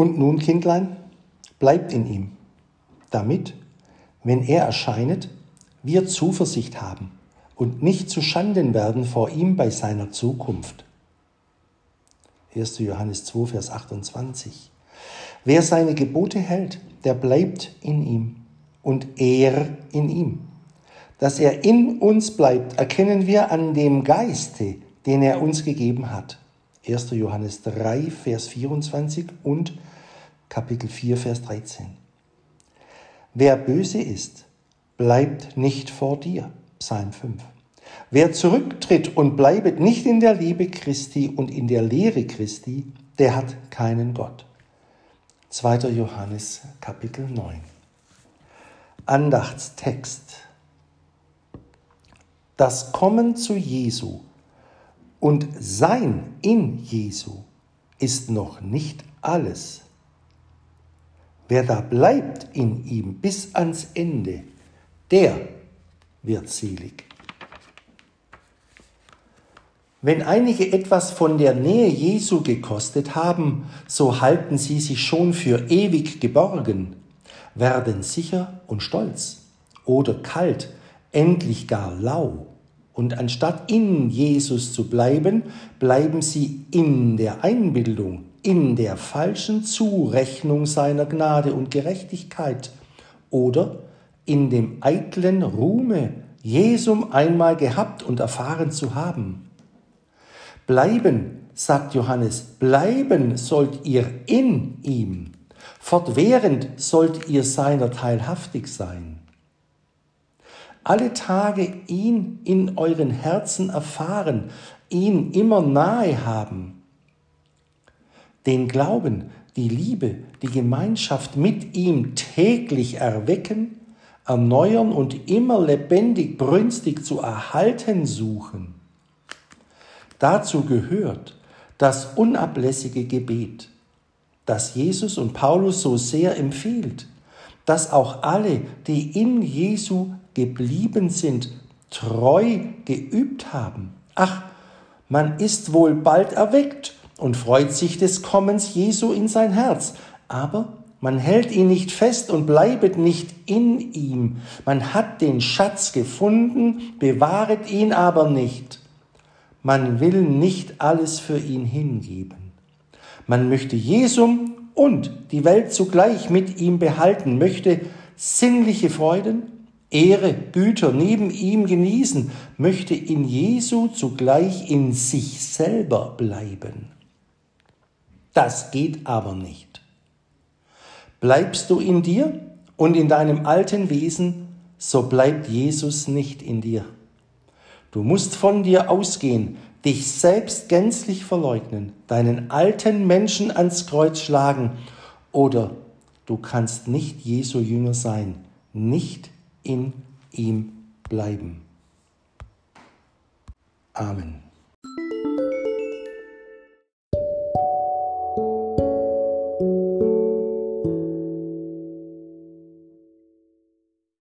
Und nun, Kindlein, bleibt in ihm, damit, wenn er erscheinet, wir Zuversicht haben und nicht zu Schanden werden vor ihm bei seiner Zukunft. 1. Johannes 2, Vers 28. Wer seine Gebote hält, der bleibt in ihm und er in ihm. Dass er in uns bleibt, erkennen wir an dem Geiste, den er uns gegeben hat. 1. Johannes 3, Vers 24 und Kapitel 4, Vers 13. Wer böse ist, bleibt nicht vor dir. Psalm 5. Wer zurücktritt und bleibet nicht in der Liebe Christi und in der Lehre Christi, der hat keinen Gott. 2. Johannes Kapitel 9. Andachtstext. Das Kommen zu Jesu und Sein in Jesu ist noch nicht alles. Wer da bleibt in ihm bis ans Ende, der wird selig. Wenn einige etwas von der Nähe Jesu gekostet haben, so halten sie sich schon für ewig geborgen, werden sicher und stolz oder kalt, endlich gar lau. Und anstatt in Jesus zu bleiben, bleiben sie in der Einbildung, in der falschen Zurechnung seiner Gnade und Gerechtigkeit oder in dem eitlen Ruhme, Jesum einmal gehabt und erfahren zu haben. Bleiben, sagt Johannes, bleiben sollt ihr in ihm. Fortwährend sollt ihr seiner teilhaftig sein. Alle Tage ihn in euren Herzen erfahren, ihn immer nahe haben. Den Glauben, die Liebe, die Gemeinschaft mit ihm täglich erwecken, erneuern und immer lebendig, brünstig zu erhalten suchen. Dazu gehört das unablässige Gebet, das Jesus und Paulus so sehr empfiehlt, dass auch alle, die in Jesu geblieben sind, treu geübt haben. Ach, man ist wohl bald erweckt und freut sich des Kommens Jesu in sein Herz, aber man hält ihn nicht fest und bleibet nicht in ihm. Man hat den Schatz gefunden, bewahret ihn aber nicht. Man will nicht alles für ihn hingeben. Man möchte Jesum und die Welt zugleich mit ihm behalten, möchte sinnliche Freuden, Ehre, Güter neben ihm genießen, möchte in Jesu zugleich in sich selber bleiben. Das geht aber nicht. Bleibst du in dir und in deinem alten Wesen, so bleibt Jesus nicht in dir. Du musst von dir ausgehen, dich selbst gänzlich verleugnen, deinen alten Menschen ans Kreuz schlagen oder du kannst nicht Jesu Jünger sein, nicht in ihm bleiben. Amen.